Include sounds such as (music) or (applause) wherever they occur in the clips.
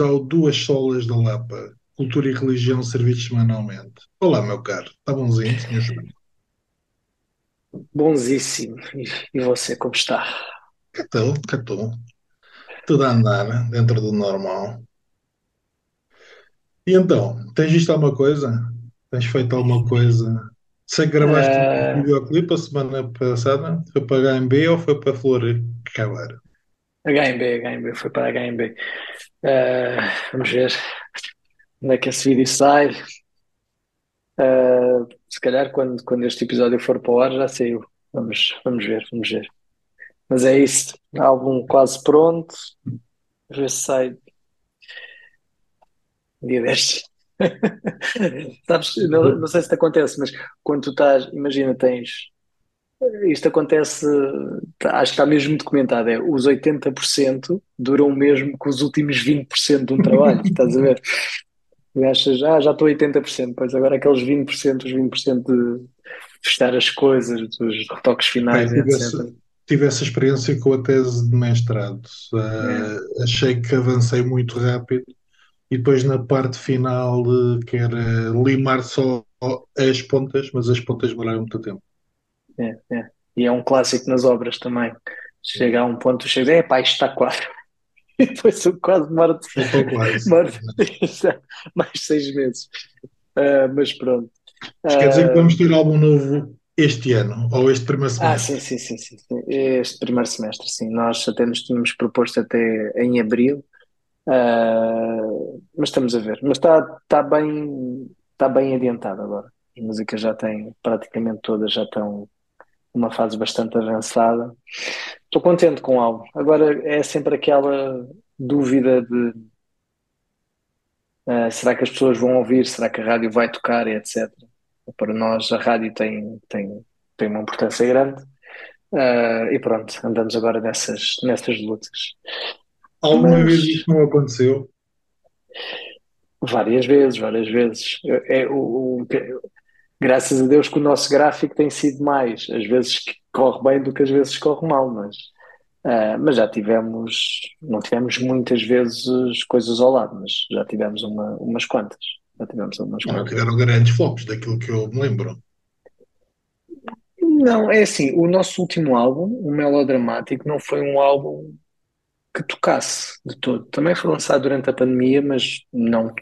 Ao Duas Solas da Lapa, Cultura e Religião servidos semanalmente. Olá, meu caro, está bonzinho, senhor João? Bonzíssimo. E, você, como está? Cá estou. Tudo a andar dentro do normal. E então, tens visto alguma coisa? Tens feito alguma coisa? Sei que gravaste um Ah, videoclipe a semana passada. Foi para HMB ou foi para Florianópolis? HMB, HMB, foi para HMB. Ah, vamos ver onde é que esse vídeo sai. Ah, se calhar quando, quando este episódio for para o ar já saiu. Vamos, vamos ver, vamos ver. Mas é isso. Álbum quase pronto. Vamos ver se sai dia destes. (laughs) Sabes, não, não sei se te acontece, mas quando tu estás, imagina, tens. Isto acontece, tá- acho que está mesmo documentado, é os 80% duram mesmo que os últimos 20% de um trabalho, estás a ver? E achas, já já estou a 80%, pois agora aqueles 20%, os 20% de testar as coisas, dos retoques Bem, finais, tive essa, etc. tive essa experiência com a tese de mestrado. É, Ah, achei que avancei muito rápido e depois na parte final eh, que era limar só as pontas, mas as pontas demoraram muito tempo. É, é. E é um clássico nas obras também. Chega a um ponto, chega, é pá, isto está quase. (laughs) E depois o quase quase. demora (laughs) mais seis meses. Ah, mas pronto. Mas quer dizer que Ah, vamos ter álbum novo este ano, ou este primeiro Ah, sim, semestre. sim, sim, sim, sim. Este primeiro semestre, sim. Nós até nos tínhamos proposto até em abril, ah, mas estamos a ver. Mas está está bem, está bem adiantado agora. As músicas já têm, praticamente todas já estão numa fase bastante avançada. Estou contente com o álbum. Agora é sempre aquela dúvida de ah, será que as pessoas vão ouvir, será que a rádio vai tocar, etc. Para nós a rádio tem, tem, tem uma importância grande. Ah, e pronto, andamos agora nessas, nessas lutas. Alguma vez Mas isto não aconteceu? várias vezes, várias vezes. É, o, o- graças a Deus que o nosso gráfico tem sido mais, às vezes que corre bem do que às vezes corre mal, mas, ah, mas já tivemos, não tivemos muitas vezes coisas ao lado, mas já tivemos uma, umas quantas. Já tivemos umas Não, quantas. tiveram grandes flops, daquilo que eu me lembro. Não, é assim, o nosso último álbum, o Melodramático, não foi um álbum que tocasse de todo. Também foi lançado durante a pandemia, mas não,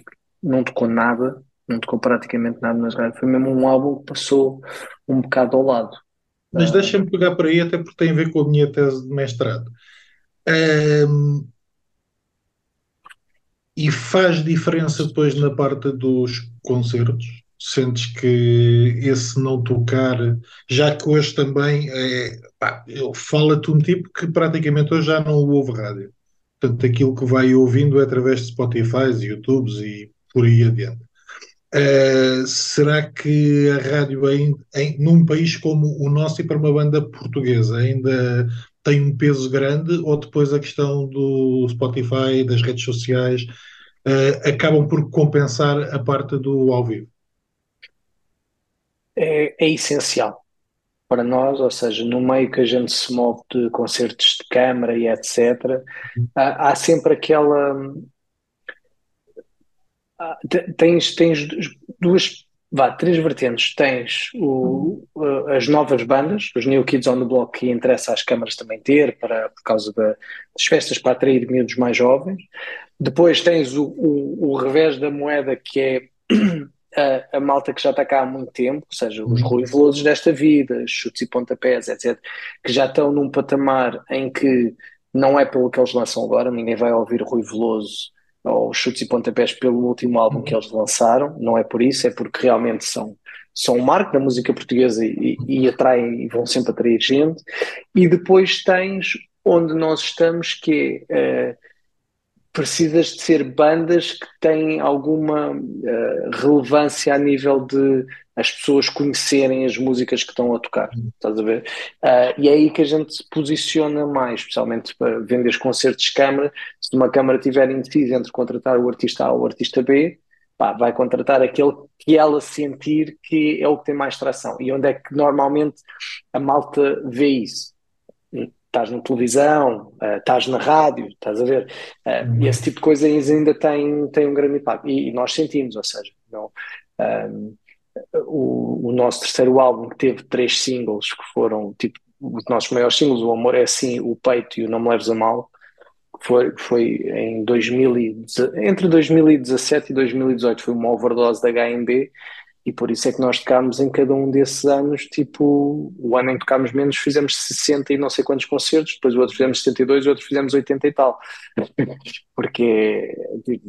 não tocou nada, não tocou praticamente nada nas rádios. Foi mesmo um álbum que passou um bocado ao lado. Mas Ah, deixa-me pegar por aí, até porque tem a ver com a minha tese de mestrado. Ahm, e faz diferença depois na parte dos concertos? Sentes que esse não tocar, já que hoje também é, pá, falo-te um tipo que praticamente hoje já não ouve rádio. Portanto, aquilo que vai ouvindo é através de Spotify, YouTubes e por aí adiante. Uh, será que a rádio em, em- num país como o nosso e para uma banda portuguesa ainda tem um peso grande ou depois a questão do Spotify, das redes sociais, uh, acabam por compensar a parte do ao vivo? é, é essencial para nós, ou seja, no meio que a gente se move de concertos de câmara e etc., há, há sempre aquela. Te- Tens, tens duas, vá, três vertentes. Tens o, uh, as novas bandas, os New Kids on the Block, que interessa às câmaras também ter, para, por causa da- das festas para atrair miúdos mais jovens. Depois tens o, o, o revés da moeda, que é (clears throat) a, a malta que já está cá há muito tempo, ou seja, os Uhum. Rui Velosos desta vida, chutes e pontapés, etc., que já estão num patamar em que não é pelo que eles lançam agora, ninguém vai ouvir Rui Veloso ou chutes e pontapés pelo último álbum que eles lançaram, não é por isso, é porque realmente são, são um marco da música portuguesa e, e atraem e vão sempre atrair gente. E depois tens onde nós estamos, que é eh, precisas de ser bandas que têm alguma eh, relevância a nível de as pessoas conhecerem as músicas que estão a tocar, estás a ver? Ah, e é aí que a gente se posiciona mais, especialmente para vender concertos de câmara. Se uma câmara tiver indecisa entre contratar o artista A ou o artista B, pá, vai contratar aquele que ela sentir que é o que tem mais tração. E onde é que normalmente a malta vê isso? estás na televisão, uh, estás na rádio, estás a ver? Uh, uhum. E esse tipo de coisas ainda tem, tem um grande impacto. E, e nós sentimos, ou seja, não, um, o, o, nosso terceiro álbum, que teve três singles, que foram tipo os nossos maiores singles, O Amor é Assim, O Peito e O Não Me Leves a Mal, foi, foi em 2000 e, entre 2017 e 2018, foi uma overdose da HMB e por isso é que nós tocámos em cada um desses anos, tipo, o ano em que tocámos menos fizemos 60 e não sei quantos concertos, depois o outro fizemos 72 e o outro fizemos 80 e tal. (laughs) Porque de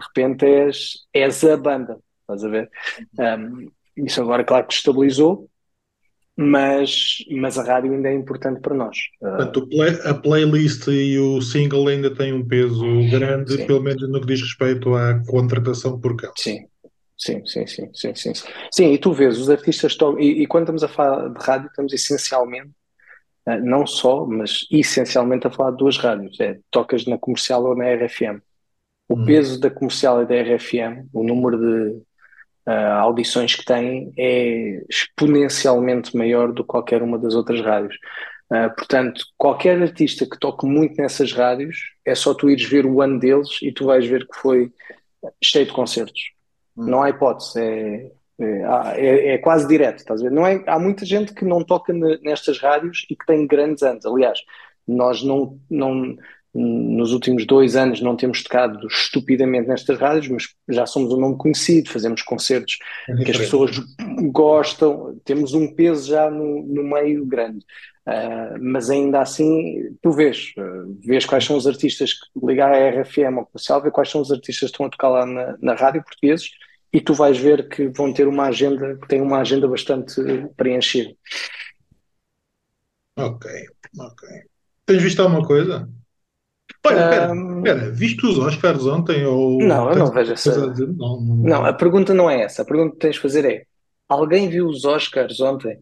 repente és, és a banda, estás a ver? Um, isso agora, claro que estabilizou, mas, mas a rádio ainda é importante para nós. Portanto, a playlist e o single ainda têm um peso grande, sim. pelo menos no que diz respeito à contratação por campo. Sim, sim, sim, sim, sim, sim. Sim, e tu vês, os artistas estão, e, e quando estamos a falar de rádio, estamos essencialmente, eh, não só, mas essencialmente a falar de duas rádios, é tocas na comercial ou na RFM. O hum. peso da comercial e da RFM, o número de uh, audições que têm é exponencialmente maior do que qualquer uma das outras rádios. Uh, portanto, qualquer artista que toque muito nessas rádios, é só tu ires ver o ano deles e tu vais ver que foi cheio de concertos. Hum. Não há hipótese, é, é, é, é, quase direto, estás a ver? Não é, há muita gente que não toca nestas rádios e que tem grandes anos. Aliás, nós não, não, nos últimos dois anos não temos tocado estupidamente nestas rádios, mas já somos um nome conhecido, fazemos concertos é que as pessoas gostam, temos um peso já no, no meio grande. Uh, mas ainda assim, tu vês, uh, vês quais são os artistas que ligar à RFM ou comercial, vê quais são os artistas que estão a tocar lá na, na rádio portugueses e tu vais ver que vão ter uma agenda, que tem uma agenda bastante preenchida. Ok, ok. Tens visto alguma coisa? Olha, um... pera, viste os Oscars ontem? Ou não, eu não vejo essa. Não, não... não, a pergunta não é essa. A pergunta que tens de fazer é: alguém viu os Oscars ontem?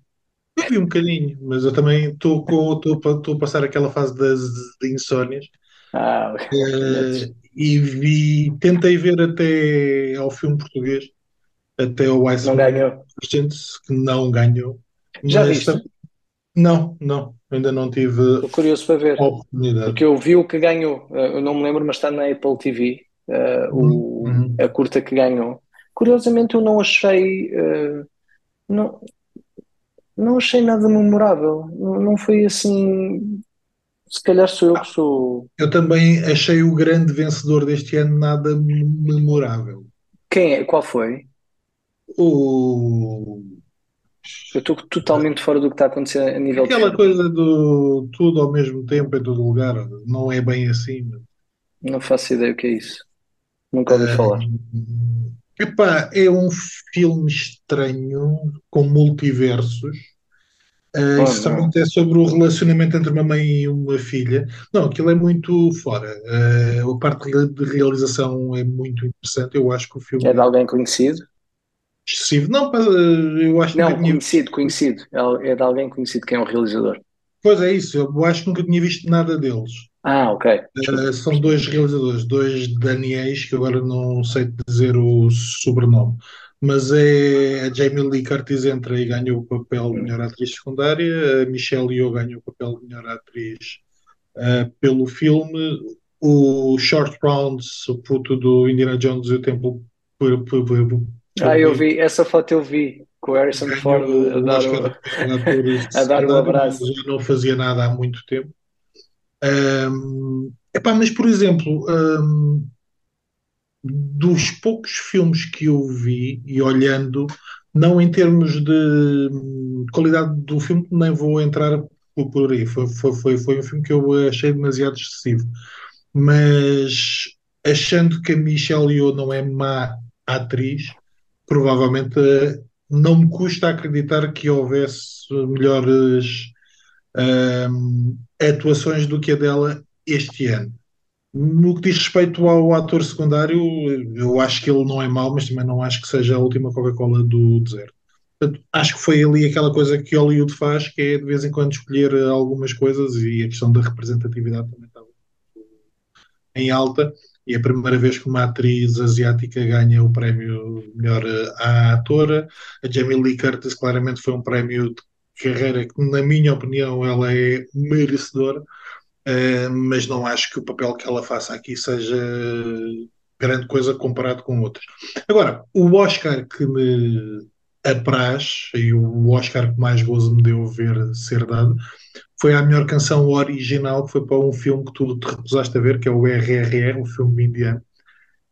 Eu vi um bocadinho, mas eu também estou a passar aquela fase das de insónias. Ah, uh, e vi, tentei ver até ao filme português, até o Ice Não ganhou. Que não ganhou. Já viste? Não, não, ainda não tive Estou curioso para ver, oportunidade. porque eu vi o que ganhou, eh, eu não me lembro, mas está na Apple TV, uh, eh, o, uhum. a curta que ganhou. Curiosamente eu não achei, uh, não, não achei nada memorável, não, não foi assim, se calhar sou eu que sou... Eu também achei o grande vencedor deste ano nada memorável. Quem é? Qual foi? O eu estou totalmente fora do que está a acontecer a nível Aquela de coisa do tudo ao mesmo tempo em todo lugar, não é bem assim. Não faço ideia o que é isso. Nunca ouvi uh, falar. Epá, é um filme estranho com multiversos. Uh, oh, isso também é sobre o relacionamento entre uma mãe e uma filha. Não, aquilo é muito fora. Uh, a parte de realização é muito interessante. Eu acho que o filme. É de alguém conhecido? Excessivo. Não, eu acho que Não, conhecido, tinha... conhecido. É, é de alguém conhecido quem é o realizador. Pois é isso, eu acho que nunca tinha visto nada deles. Ah, ok. Uh, são dois realizadores, dois Daniels, que agora não sei dizer o sobrenome, mas é a Jamie Lee Curtis entra e ganha o papel de melhor atriz secundária, a Michelle Yeoh ganha o papel de melhor atriz uh, pelo filme, o Short Rounds, o puto do Indiana Jones e o Templo ah, eu vi, essa foto eu vi, com o Harrison Ford a dar, o, a dar (laughs) um abraço. Já não fazia nada há muito tempo. Um, epá, mas, por exemplo, um, dos poucos filmes que eu vi, e olhando, não em termos de qualidade do filme, nem vou entrar por aí. Foi, foi, foi, foi um filme que eu achei demasiado excessivo. Mas achando que a Michelle Yeoh não é má atriz, provavelmente não me custa acreditar que houvesse melhores um, atuações do que a dela este ano. No que diz respeito ao ator secundário, eu acho que ele não é mau, mas também não acho que seja a última Coca-Cola do deserto. Portanto, acho que foi ali aquela coisa que Hollywood faz, que é de vez em quando escolher algumas coisas e a questão da representatividade também estava em alta e é a primeira vez que uma atriz asiática ganha o prémio melhor à atora. A Jamie Lee Curtis claramente foi um prémio carreira que, na minha opinião, ela é merecedora, uh, mas não acho que o papel que ela faça aqui seja grande coisa comparado com outras. Agora, o Oscar que me apraz, e o Oscar que mais gozo me deu ver ser dado, foi a melhor canção original, que foi para um filme que tu te recusaste a ver, que é o RRR, o filme indiano,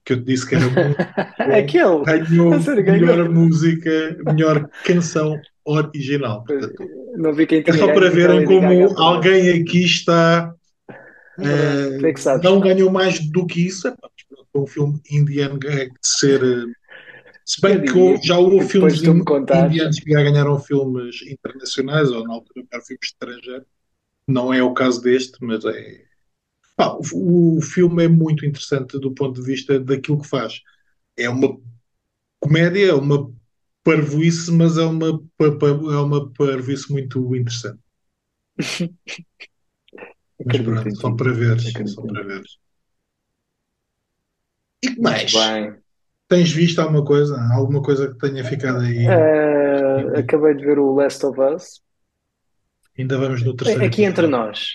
que eu te disse que era muito (laughs) Aquele. Ganhou melhor música, melhor canção original. Portanto, não vi quem é só para verem como alguém aqui está. Uh, não ganhou mais do que isso. É um filme indiano é de ser. Se bem que já houve filmes indianos que já ganharam filmes internacionais, ou na altura filmes estrangeiros. Não é o caso deste, mas é. Pá, o, o, filme é muito interessante do ponto de vista daquilo que faz. É uma comédia, é uma parvoíce, mas é uma, é uma parvoíce muito interessante. (laughs) mas pronto, só para ver. Só para ver. E que mais? Bem. Tens visto alguma coisa? Alguma coisa que tenha ficado aí? Uh, acabei de ver o Last of Us. Ainda vamos no terceiro. Aqui episódio. entre nós.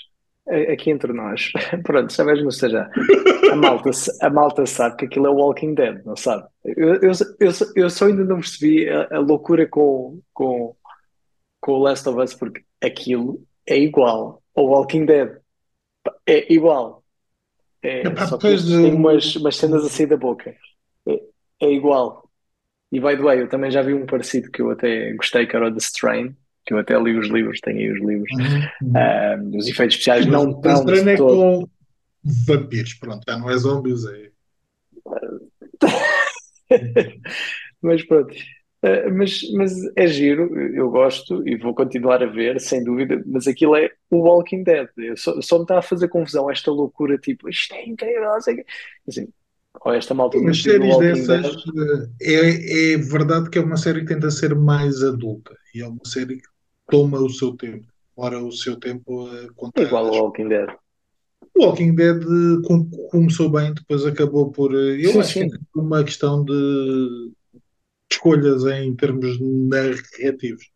Aqui entre nós. (laughs) Pronto, sabes no seja. A malta, a malta sabe que aquilo é Walking Dead, não sabe? Eu, eu, eu, eu só ainda não percebi a, a loucura com, com, com o Last of Us, porque aquilo é igual ao Walking Dead. É igual. É, Epá, só que tem umas, umas cenas a sair da boca. É, igual. E by the way, eu também já vi um parecido que eu até gostei, que era o The Strain, que eu até li os livros, tenho aí os livros. Uhum. os efeitos especiais Sim, não estão. The Strain é com vampiros, pronto, já não é zombies, é. (laughs) mas pronto. Uh, mas, mas é giro, eu gosto e vou continuar a ver, sem dúvida. Mas aquilo é o Walking Dead. Eu só, só me está a fazer confusão esta loucura, tipo, isto é incrível, não sei assim, ou esta malta Mas séries dessas é, é verdade que é uma série que tenta ser mais adulta e é uma série que toma o seu tempo. Ora, o seu tempo a contar. Igual ao Walking Dead. O Walking Dead começou bem, depois acabou por. Eu sim, acho sim. que é uma questão de escolhas em termos narrativos.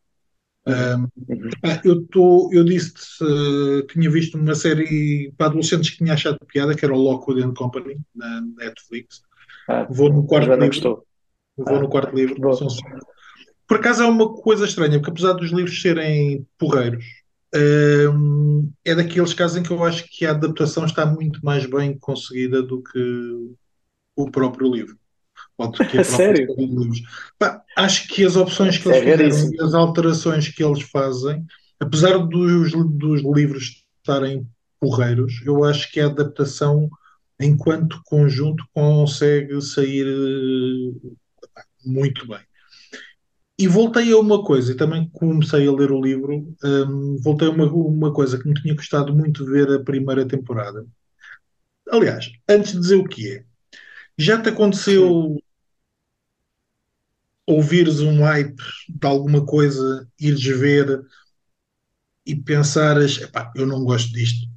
Um, uhum. eu, tô, eu disse uh, tinha visto uma série para adolescentes que tinha achado piada, que era o Lockwood and Company, na Netflix. Ah, vou no quarto livro. Gostou. Vou ah, no quarto livro. Por acaso é uma coisa estranha, porque apesar dos livros serem porreiros, um, é daqueles casos em que eu acho que a adaptação está muito mais bem conseguida do que o próprio livro. Que Sério? Pá, acho que as opções que eles é fizeram as alterações que eles fazem, apesar dos, dos livros estarem porreiros, eu acho que a adaptação, enquanto conjunto, consegue sair muito bem. E voltei a uma coisa, e também comecei a ler o livro, um, voltei a uma, uma coisa que me tinha gostado muito de ver a primeira temporada. Aliás, antes de dizer o que é, já te aconteceu ouvires um hype de alguma coisa, ires ver e pensares, epá, eu não gosto disto.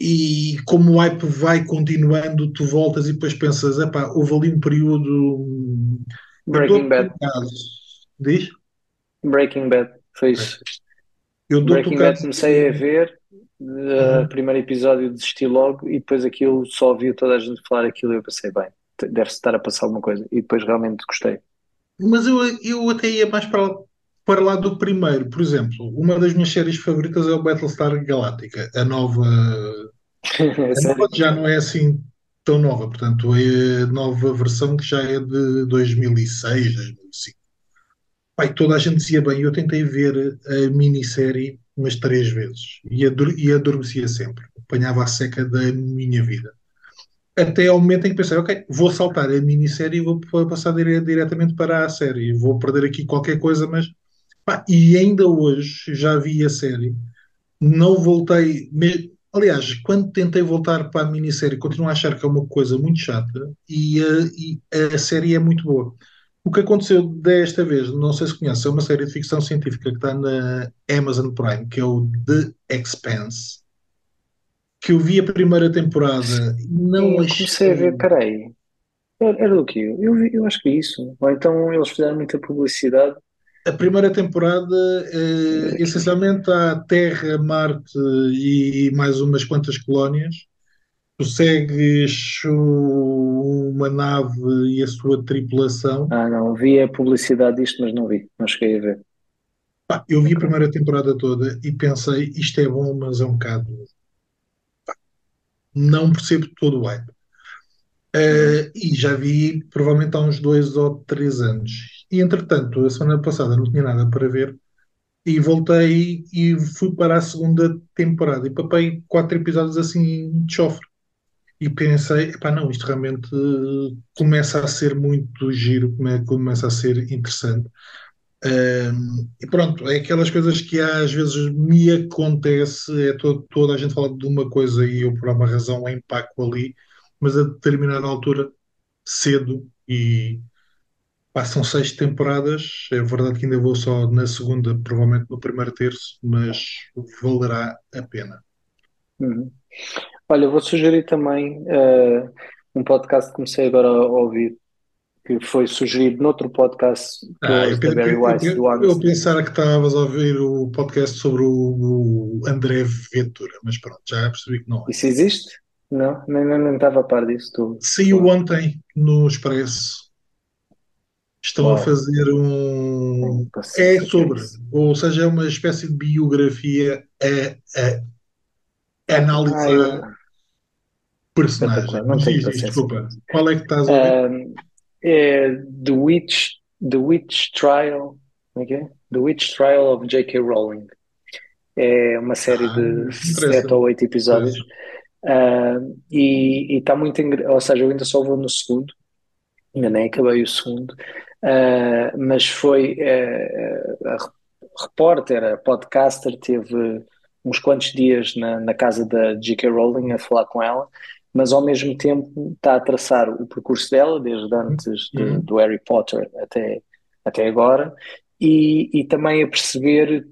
E como o hype vai continuando, tu voltas e depois pensas, epá, houve ali um período. Breaking Bad. Diz? Breaking Bad, foi isso. Eu Breaking Bad comecei a ver, o uhum. primeiro episódio desisti logo e depois aquilo só ouvi toda a gente falar aquilo e eu pensei, bem, deve-se estar a passar alguma coisa. E depois realmente gostei. Mas eu, eu até ia mais para, para lá do primeiro. Por exemplo, uma das minhas séries favoritas é o Battlestar Galactica. A nova. (laughs) a nova já não é assim tão nova, portanto, é a nova versão que já é de 2006, 2005. Pai, toda a gente dizia bem, eu tentei ver a minissérie umas três vezes e, ador e adormecia sempre. Apanhava a seca da minha vida até ao momento em que pensei, ok, vou saltar a minissérie e vou passar dire diretamente para a série. Vou perder aqui qualquer coisa, mas. Pá, e ainda hoje já vi a série, não voltei. Me... Aliás, quando tentei voltar para a minissérie, continuo a achar que é uma coisa muito chata e e a série é muito boa. O que aconteceu desta vez, não sei se conhece, é uma série de ficção científica que está na Amazon Prime, que é o The Expanse que eu vi a primeira temporada não eu achei. Comecei a ver, peraí. Era, era do quê? Eu, eu acho que é isso. Ou então eles fizeram muita publicidade. a primeira temporada, eh, essencialmente, há Terra, Marte e mais umas quantas colónias. Tu segues uma nave e a sua tripulação. Ah, não, vi a publicidade disto, mas não vi, não cheguei a ver. Pá, eu vi a primeira temporada toda e pensei, isto é bom, mas é um bocado. Pá, não percebo todo o hype. Eh, e já vi provavelmente há uns dois ou três anos. E entretanto, a semana passada não tinha nada para ver e voltei e fui para a segunda temporada e papei quatro episódios assim de chofre. E pensei, epá, não, isto realmente começa a ser muito giro, come- começa a ser interessante. Ahm, e pronto, é aquelas coisas que às vezes me acontece, é to- toda a gente fala de uma coisa e eu por alguma razão empaco ali, mas a determinada altura, cedo, e passam seis temporadas, é verdade que ainda vou só na segunda, provavelmente no primeiro terço, mas valerá a pena. Uhum. Olha, vou sugerir também eh, um podcast que comecei agora a ouvir, que foi sugerido noutro podcast eu Ah, eu, da Barry eu, Weiss, do eu, eu Armstrong. pensava que estavas a ouvir o podcast sobre o, o André Ventura, mas pronto, já percebi que não é. Isso existe? Não, nem, nem, nem estava a par disso. Tu, Saiu ontem no Expresso. Estão a fazer um. Não sei É é sobre, ou seja, é uma espécie de biografia a, a Ah, analisar eu, personagem. espetacular, não diz, paciência. desculpa, qual é que estás a ouvir? Um, é The Witch, The Witch Trial, como é que é? The Witch Trial of J.K. Rowling. É uma série Ah, de sete ou oito episódios. Um, e está muito engra... ou seja, eu ainda só vou no segundo, ainda nem acabei o segundo, Uh, mas foi uh, a re- repórter, a podcaster, teve uns quantos dias na, na casa da J.K. Rowling a falar com ela, mas ao mesmo tempo está a traçar o percurso dela, desde antes de- Uhum. do Harry Potter até, até agora, e, e também a perceber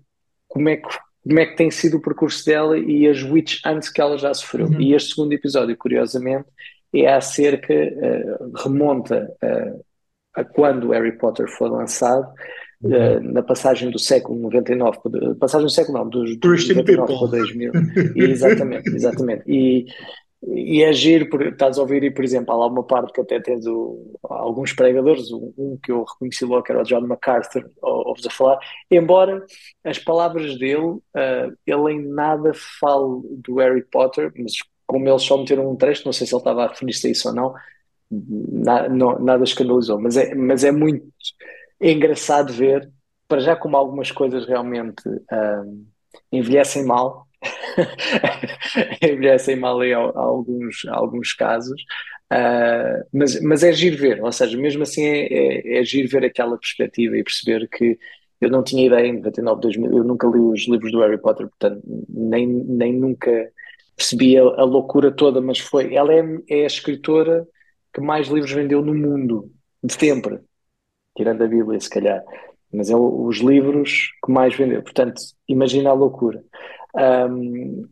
como é que como é que tem sido o percurso dela e as witch antes que ela já sofreu. Uhum. E este segundo episódio, curiosamente, é acerca, eh, remonta eh, a quando o Harry Potter foi lançado, eh, na passagem do século 99, para- passagem do século não, dos, dos Christian 99 People. para (laughs) 2000. Exatamente, exatamente. E, e é giro, por, estás a ouvir, e por exemplo, há lá uma parte que até tens o, alguns pregadores, um, um que eu reconheci logo que era o John MacArthur, ou- ouves a falar, embora as palavras dele, ah, ele em nada fale do Harry Potter, mas como eles só meteram um trecho, não sei se ele estava a referir-se a isso ou não, na- não- nada escandalizou, mas é, mas é muito engraçado ver, para já como algumas coisas realmente ah, envelhecem mal, (laughs) envelhecem mal em al- alguns, alguns casos, ah, mas, mas é giro ver, ou seja, mesmo assim é, é, é giro ver aquela perspectiva e perceber que eu não tinha ideia em 99, 2000, eu nunca li os livros do Harry Potter, portanto, nem, nem nunca percebi a, a loucura toda, mas foi, ela é, é a escritora que mais livros vendeu no mundo, de sempre, tirando a Bíblia, se calhar, mas é o- os livros que mais vendeu, portanto, imagina a loucura. Ahm,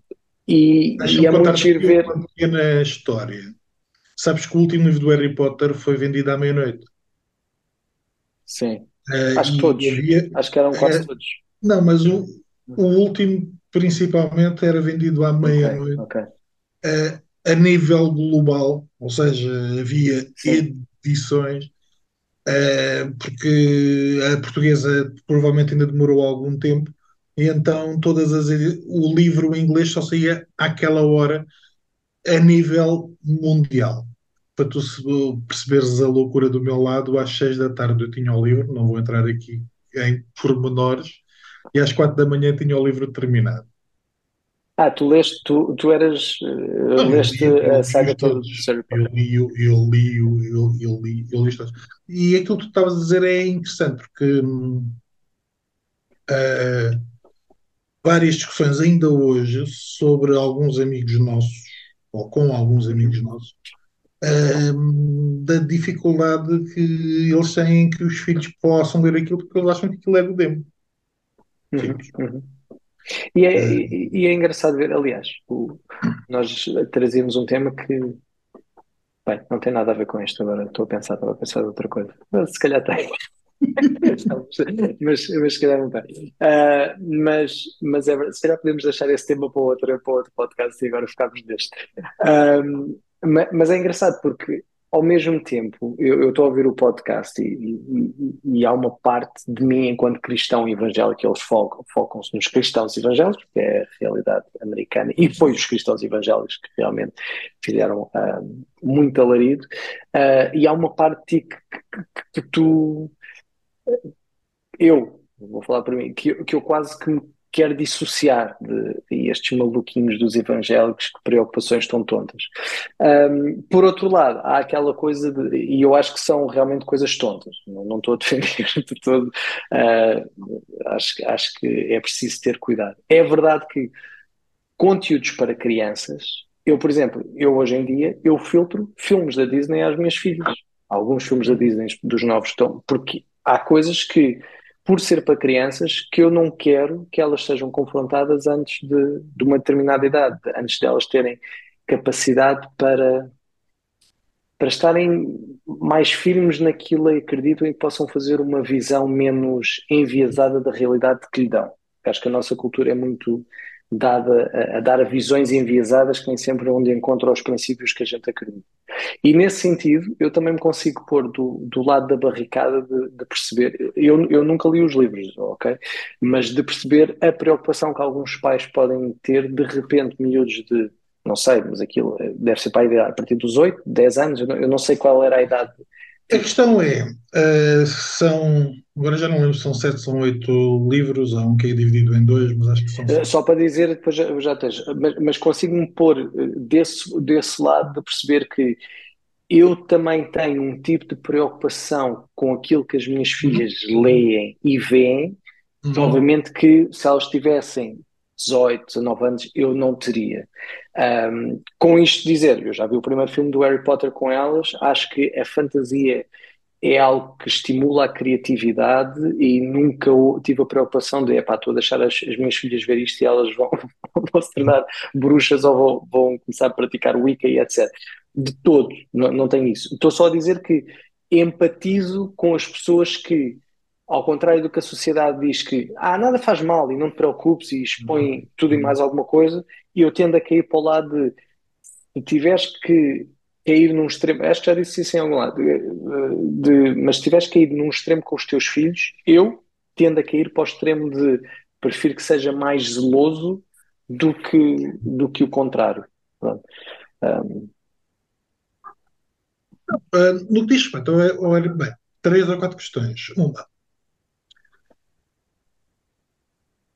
e, e é muito aqui ver, uma pequena história. Sabes que o último livro do Harry Potter foi vendido à meia-noite. sim, Ah, acho que todos, havia. acho que eram quase eh, todos. não, mas o, o último, principalmente, era vendido à meia-noite. ok, a, a nível global, ou seja, havia sim, edições, eh, porque a portuguesa provavelmente ainda demorou algum tempo, e então todas as o livro em inglês só saía àquela hora a nível mundial. Para tu perceberes a loucura do meu lado, às seis da tarde eu tinha o livro, não vou entrar aqui em pormenores, e às quatro da manhã tinha o livro terminado. Ah, tu leste, tu, tu eras, eh, Não, eu leste li, eu a saga toda todos. do Eu li, eu, eu li, eu, eu, eu li, eu li os todos. E aquilo que tu estavas a dizer é interessante, porque ah, várias discussões ainda hoje sobre alguns amigos nossos, ou com alguns amigos nossos, hum, da dificuldade que eles têm em que os filhos possam ler aquilo, porque eles acham que aquilo é do demo. Uhum, uhum. E é, Ah, e, e é engraçado ver, aliás, o- nós trazíamos um tema que, bem, não tem nada a ver com isto agora, estou a pensar, estava a pensar em outra coisa, mas se calhar tem. (laughs) mas, mas se calhar não tem. Uh, mas, mas é, se calhar podemos deixar esse tema para outro, para outro podcast e agora ficamos neste. Uh, mas, mas é engraçado porque ao mesmo tempo, eu estou a ouvir o podcast e, e, e, há uma parte de mim, enquanto cristão evangélico, eles focam, focam-se nos cristãos evangélicos, que é a realidade americana, e foi os cristãos evangélicos que realmente fizeram uh, muito alarido. E há uma parte que, que, que, tu. Eu, vou falar para mim, que, que eu quase que me quer dissociar de, de, estes maluquinhos dos evangélicos que preocupações tão tontas. Um, por outro lado, há aquela coisa de, e eu acho que são realmente coisas tontas, não, não estou a defender (laughs) de todo, uh, acho, acho que é preciso ter cuidado. É verdade que conteúdos para crianças, eu, por exemplo, eu hoje em dia, eu filtro filmes da Disney às minhas filhas. Alguns filmes da Disney dos novos estão, porque há coisas que por ser para crianças, que eu não quero que elas sejam confrontadas antes de, de uma determinada idade, antes de elas terem capacidade para, para estarem mais firmes naquilo e acreditam e possam fazer uma visão menos enviesada da realidade que lhe dão. Acho que a nossa cultura é muito dada a, a, dar visões enviesadas que nem sempre é onde encontra os princípios que a gente acredita. E nesse sentido, eu também me consigo pôr do, do lado da barricada de, de, perceber, eu, eu nunca li os livros, ok? Mas de perceber a preocupação que alguns pais podem ter, de repente, miúdos de, não sei, mas aquilo eh, deve ser para a partir dos 8, 10 anos, eu não, eu não sei qual era a idade a questão é, uh, são, agora já não lembro se são sete, são oito livros, há um que é dividido em dois, mas acho que são uh, Só para dizer, depois já, já tens, mas, mas consigo-me pôr eh, desse, desse lado de perceber que eu também tenho um tipo de preocupação com aquilo que as minhas uhum. filhas leem e veem, uhum. obviamente que se elas tivessem 18, 19 anos, eu não teria. Um, com isto dizer, eu já vi o primeiro filme do Harry Potter com elas, acho que a fantasia é algo que estimula a criatividade e nunca tive a preocupação de, epá, estou a deixar as, as, minhas filhas ver isto e elas vão, (laughs) vão se tornar bruxas ou vão, vão, começar a praticar Wicca e etc. De todo, não, não tenho isso. Estou só a dizer que empatizo com as pessoas que ao contrário do que a sociedade diz que ah, nada faz mal e não te preocupes e expõe uhum. tudo e mais alguma coisa, e eu tendo a cair para o lado de se tiveres que cair num extremo, acho que já disse isso em algum lado, de, de, mas se tiveres caído num extremo com os teus filhos, eu tendo a cair para o extremo de prefiro que seja mais zeloso do que, do que o contrário. Um, Uh, no que diz respeito ao, três ou quatro questões. Uma,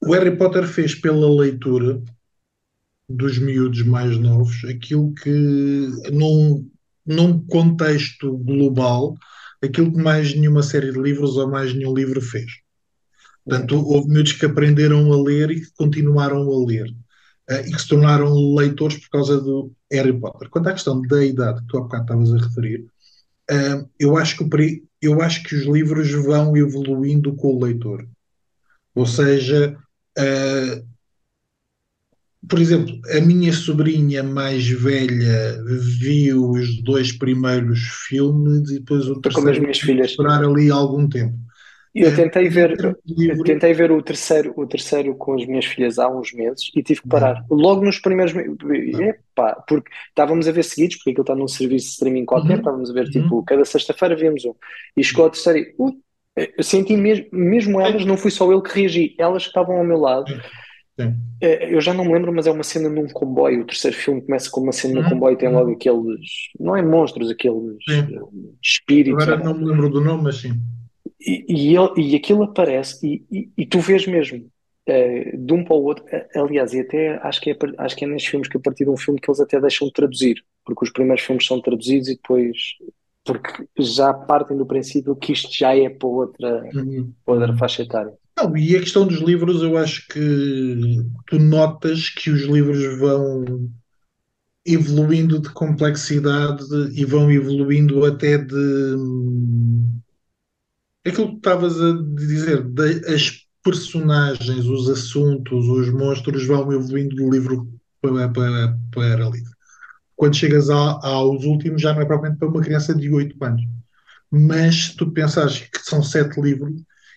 o Harry Potter fez pela leitura dos miúdos mais novos aquilo que, num, num contexto global, aquilo que mais nenhuma série de livros ou mais nenhum livro fez. Portanto, houve miúdos que aprenderam a ler e que continuaram a ler. Uh, e que se tornaram leitores por causa do Harry Potter. Quanto à questão da idade que tu há bocado estavas a referir, uh, eu, acho que, eu acho que os livros vão evoluindo com o leitor. Ou seja, por exemplo, a minha sobrinha mais velha viu os dois primeiros filmes e depois o terceiro. Como as minhas filhas. Esperar ali algum tempo. Eu tentei ver, eu tentei ver o terceiro, o terceiro com as minhas filhas há uns meses e tive que parar. Logo nos primeiros epá, porque estávamos a ver seguidos, porque aquilo está num serviço de streaming qualquer, uhum. estávamos a ver tipo, uhum. cada sexta-feira vemos um. E chegou ao terceiro e uh, eu senti mesmo, mesmo elas, não fui só eu que reagi, elas que estavam ao meu lado. Sim. É, eu já não me lembro, mas é uma cena num comboio. O terceiro filme começa com uma cena num uhum. comboio e tem logo aqueles, não é monstros, aqueles sim. Eh, espíritos. Agora não me lembro do nome, mas sim. E, e, ele, e aquilo aparece, e, e, e tu vês mesmo, uh, de um para o outro. Aliás, e até acho que, é, acho que é nestes filmes que a partir de um filme que eles até deixam de traduzir, porque os primeiros filmes são traduzidos e depois porque já partem do princípio que isto já é para outra, uhum. outra faixa etária. Não, e a questão dos livros, eu acho que tu notas que os livros vão evoluindo de complexidade e vão evoluindo até de aquilo que estavas a dizer, de, as personagens, os assuntos, os monstros vão evoluindo de livro para, para, para livro quando chegas a, aos últimos já não é propriamente para uma criança de 8 anos. mas tu pensares que são sete livros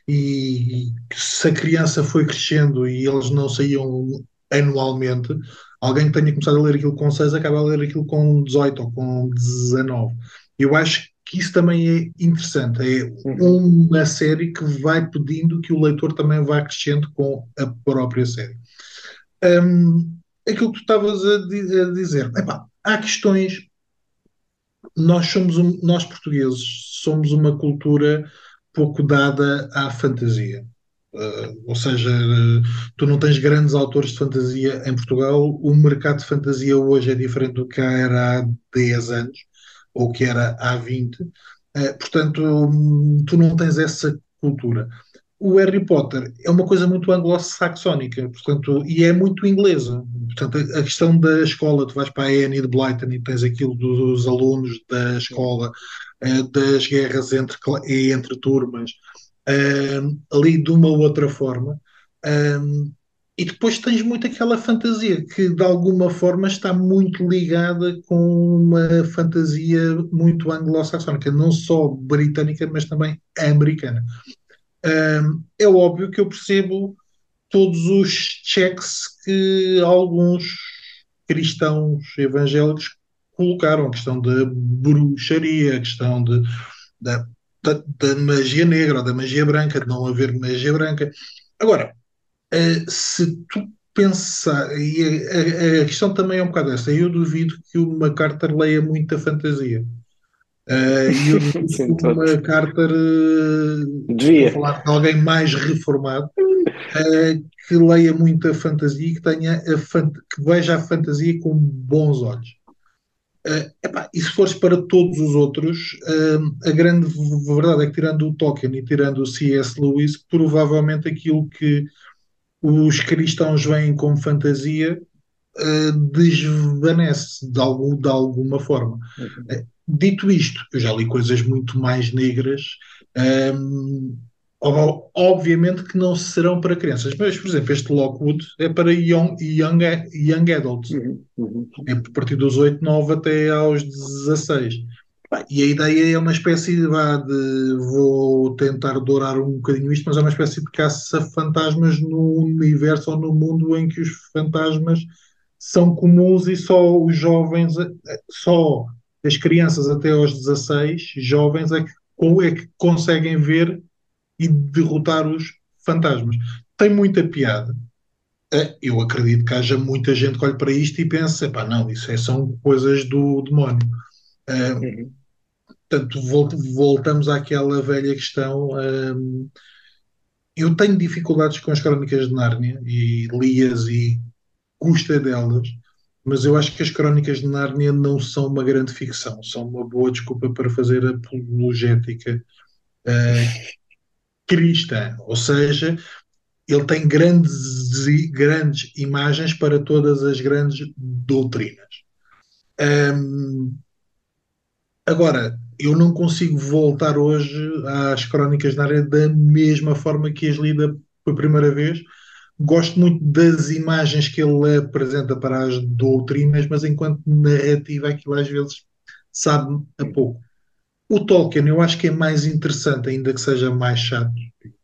e que se a criança foi crescendo e eles não saíam anualmente, alguém que tenha começado a ler aquilo com 6 acaba a ler aquilo com 18 ou com 19. Eu acho que isso também é interessante. É uma série que vai pedindo que o leitor também vá crescendo com a própria série. Um, aquilo que tu estavas a, a, dizer, epá, há questões. Nós somos um, nós portugueses somos uma cultura pouco dada à fantasia. Uh, ou seja, uh, tu não tens grandes autores de fantasia em Portugal. O mercado de fantasia hoje é diferente do que era há 10 anos ou que era há 20. Uh, eh, portanto, um, tu não tens essa cultura. O Harry Potter é uma coisa muito anglo-saxónica, portanto, e é muito inglesa. Portanto, a, questão da escola, tu vais para a Annie de Blyton e tens aquilo dos alunos da escola, das guerras entre, entre turmas, ali de uma outra forma. Um, e depois tens muito aquela fantasia que de alguma forma está muito ligada com uma fantasia muito anglo-saxónica, não só britânica, mas também americana. Um, é óbvio que eu percebo todos os checks que alguns cristãos evangélicos colocaram, a questão da bruxaria, a questão de, da da, da, magia negra ou da magia branca, de não haver magia branca. Agora, uh, se tu pensar, e a, a, a, questão também é um bocado essa, eu duvido que o MacArthur leia muita fantasia. Uh, e o MacArthur, uh, Devia. falar de alguém mais reformado, uh, que leia muita fantasia e que, tenha que veja a fantasia com bons olhos. Uh, epá, e se fores para todos os outros, a grande verdade é que, tirando o Tolkien e tirando o C.S. Lewis, provavelmente aquilo que os cristãos veem como fantasia desvanece de, algum, de alguma forma. Uhum. Dito isto, eu já li coisas muito mais negras. Um, Obviamente que não serão para crianças, mas, por exemplo, este Lockwood é para young, young, young adults. Uhum, uhum. É a partir dos 8, 9 até aos 16. E a ideia é uma espécie de, vou tentar dourar um bocadinho isto, mas é uma espécie de caça-fantasmas no universo ou no mundo em que os fantasmas são comuns e só os jovens, só as crianças até aos 16, jovens, é que, é que conseguem ver e derrotar os fantasmas. Tem muita piada. É, eu acredito que haja muita gente que olhe para isto e pense: pá, não, isso é, são coisas do demónio. É, uhum. Portanto, voltamos àquela velha questão. Um, eu tenho dificuldades com as crónicas de Nárnia e li-as e custa delas, mas eu acho que as crónicas de Nárnia não são uma grande ficção, são uma boa desculpa para fazer apologética uh, cristã, ou seja, ele tem grandes, grandes imagens para todas as grandes doutrinas. Um, agora, eu não consigo voltar hoje às crónicas na área da mesma forma que as lida pela primeira vez. Gosto muito das imagens que ele apresenta para as doutrinas, mas enquanto narrativa aquilo às vezes sabe a pouco. O Tolkien eu acho que é mais interessante, ainda que seja mais chato,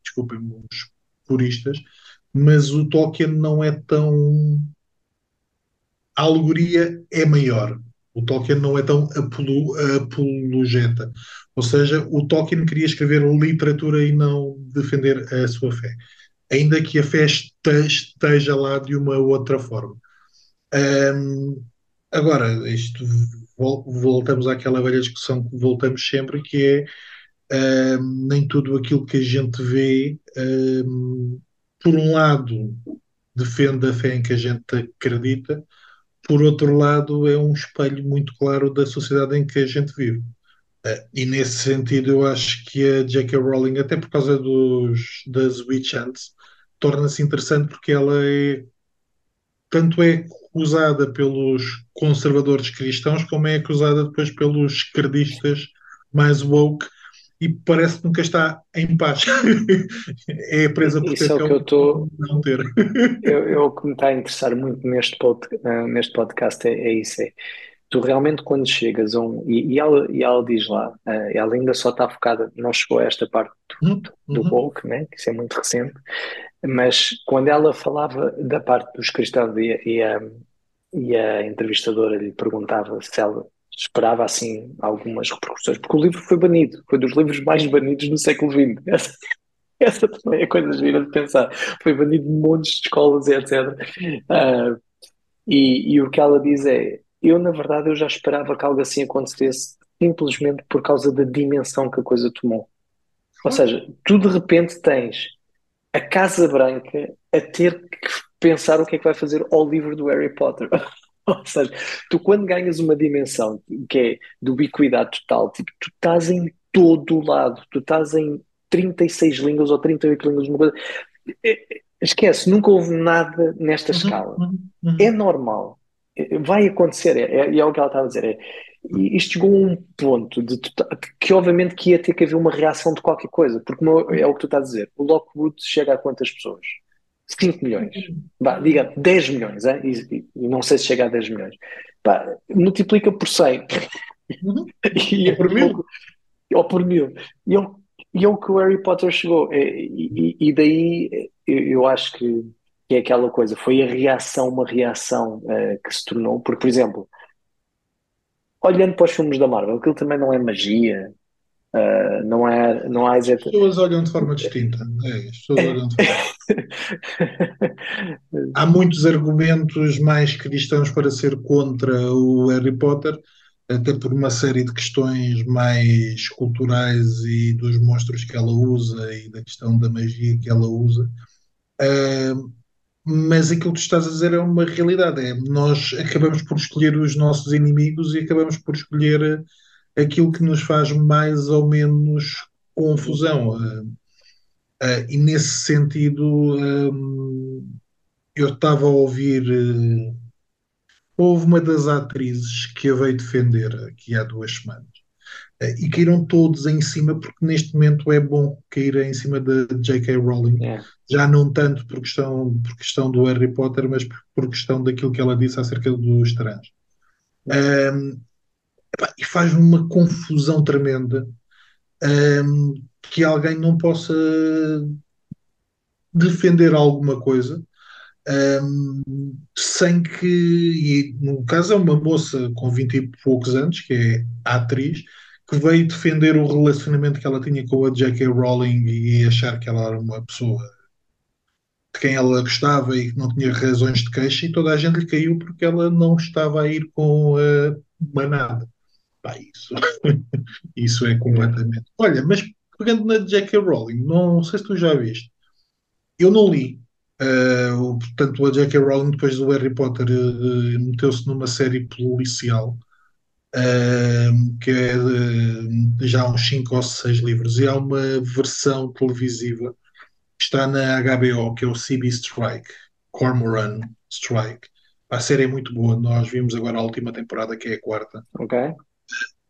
desculpem-me os puristas, mas o Tolkien não é tão. A alegoria é maior. O Tolkien não é tão apologeta. Ou seja, o Tolkien queria escrever literatura e não defender a sua fé. Ainda que a fé esteja lá de uma outra forma. Um, agora, isto voltamos àquela velha discussão que voltamos sempre, que é um, nem tudo aquilo que a gente vê, um, por um lado, defende a fé em que a gente acredita, por outro lado, é um espelho muito claro da sociedade em que a gente vive. Uh, e nesse sentido, eu acho que a J.K. Rowling, até por causa dos, das Witch Hunts, torna-se interessante porque ela é tanto é acusada pelos conservadores cristãos, como é acusada depois pelos esquerdistas mais woke, e parece que nunca está em paz. (laughs) é presa por Isso é o que eu estou. Não ter. eu, eu, o que me está a interessar muito neste, pod, uh, neste podcast é, é isso: é tu realmente quando chegas a um. E, e, ela, e ela diz lá, uh, ela ainda só está focada, não chegou a esta parte do, uhum. do woke, né? que isso é muito recente, mas quando ela falava da parte dos cristãos e, e, a, e a entrevistadora lhe perguntava se ela esperava assim algumas repercussões, porque o livro foi banido, foi dos livros mais banidos do século XX. (laughs) Essa, essa também é coisa gira de pensar. Foi banido de montes de escolas e etc. Uh, e, e o que ela diz é: eu, na verdade, eu já esperava que algo assim acontecesse simplesmente por causa da dimensão que a coisa tomou. Ou seja, tu de repente tens a Casa Branca a ter que pensar o que é que vai fazer ao livro do Harry Potter. (laughs) Ou seja, tu quando ganhas uma dimensão que é de ubiquidade total, tipo, tu estás em todo o lado, tu estás em 36 línguas ou 38 línguas, uma coisa. É, é, esquece, nunca houve nada nesta uhum, escala. Uhum, uhum. É normal. É, vai acontecer, é, é, é, o que ela estava a dizer. É, isto chegou a um ponto de, que obviamente que ia ter que haver uma reação de qualquer coisa, porque é o que tu estás a dizer. O Lockwood chega a quantas pessoas? 5 milhões. Bah, diga 10 milhões, hein? E, e, não sei se chega a 10 milhões. Bah, multiplica por 100. Uhum. (laughs) e, ou por mil. Ou por mil. E é, e é o que o Harry Potter chegou. E, e daí eu, eu acho que, que, é aquela coisa. Foi a reação, uma reação uh, que se tornou. Porque, por exemplo, olhando para os filmes da Marvel, aquilo também não é magia, Uh, não é, não há As pessoas olham de forma distinta. É, as pessoas olham de forma... (laughs) há muitos argumentos mais cristãos para ser contra o Harry Potter, até por uma série de questões mais culturais e dos monstros que ela usa e da questão da magia que ela usa. Uh, mas aquilo que tu estás a dizer é uma realidade. É, nós acabamos por escolher os nossos inimigos e acabamos por escolher aquilo que nos faz mais ou menos confusão. Uh, uh, e nesse sentido, um, eu estava a ouvir. Uh, houve uma das atrizes que a veio defender aqui há duas semanas. E caíram todos em cima, porque neste momento é bom cair em cima da J.K. Rowling, é. já não tanto por questão, por questão do Harry Potter, mas por, questão daquilo que ela disse acerca dos trans. Um, e faz uma confusão tremenda um, que alguém não possa defender alguma coisa um, sem que, e no caso é uma moça com 20 e poucos anos, que é atriz, que veio defender o relacionamento que ela tinha com a J.K. Rowling e achar que ela era uma pessoa de quem ela gostava e que não tinha razões de queixa, e toda a gente lhe caiu porque ela não estava a ir com a manada. Pá, isso, (laughs) isso é completamente. Olha, mas pegando na J.K. Rowling, não sei se tu já viste. Eu não li. Uh, portanto, a J.K. Rowling, depois do Harry Potter, uh, meteu-se numa série policial. Que é de, já há uns 5 ou 6 livros, e há uma versão televisiva que está na HBO, que é o CB Strike, Cormoran Strike. A série é muito boa, nós vimos agora a última temporada, que é a quarta. Ok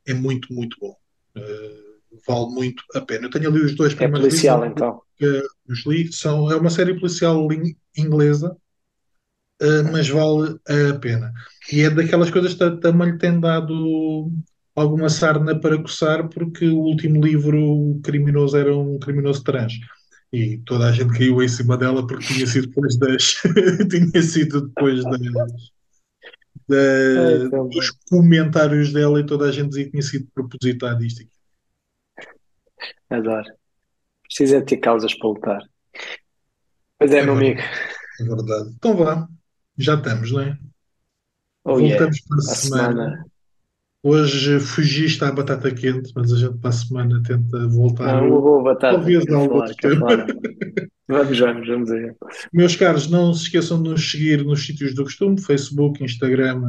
é muito, muito bom. Uh, vale muito a pena. Eu tenho ali os dois é primeiros. É policial, livros, então. Que, os li, são, é uma série policial inglesa, uh, mas vale a pena. E é daquelas coisas que também lhe tem dado alguma sarna para coçar, porque o último livro, o criminoso, era um criminoso trans. E toda a gente caiu em cima dela porque tinha sido depois das. (laughs) tinha sido depois das da, dos comentários dela e toda a gente dizia que tinha sido propositado isto aqui. Adoro. Precisa ter causas para lutar. Pois é, é meu amigo. É verdade. Então vá, já estamos, não é? Oh, Voltamos yeah. para a, a semana. semana. Hoje fugiste à batata quente, mas a gente para a semana tenta voltar. Não, uma boa batata. Talvez outro tempo. (laughs) Vamos, vamos, vamos aí. Meus caros, não se esqueçam de nos seguir nos sítios do costume, Facebook, Instagram,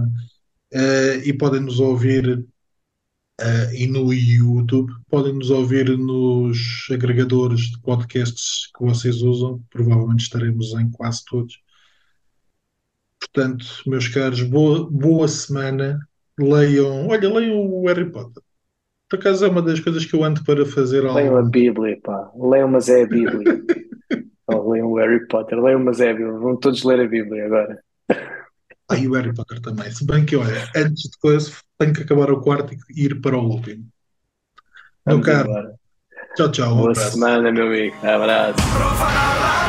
uh, e podem nos ouvir uh, e no YouTube. Podem nos ouvir nos agregadores de podcasts que vocês usam. Provavelmente estaremos em quase todos. Portanto, meus caros, boa, boa semana. Leiam, olha, leiam o Harry Potter. Por acaso é uma das coisas que eu ando para fazer. Leiam a Bíblia, pá. Leiam, mas é a Bíblia. (laughs) Ou leiam o Harry Potter, leiam mas é a Bíblia. Vão todos ler a Bíblia agora. Ah, e o Harry Potter também. Se bem que, olha, antes de coisa, tenho que acabar o quarto e ir para o último. Meu caro, tchau, tchau. Um Boa abraço. semana, meu amigo. Abraço.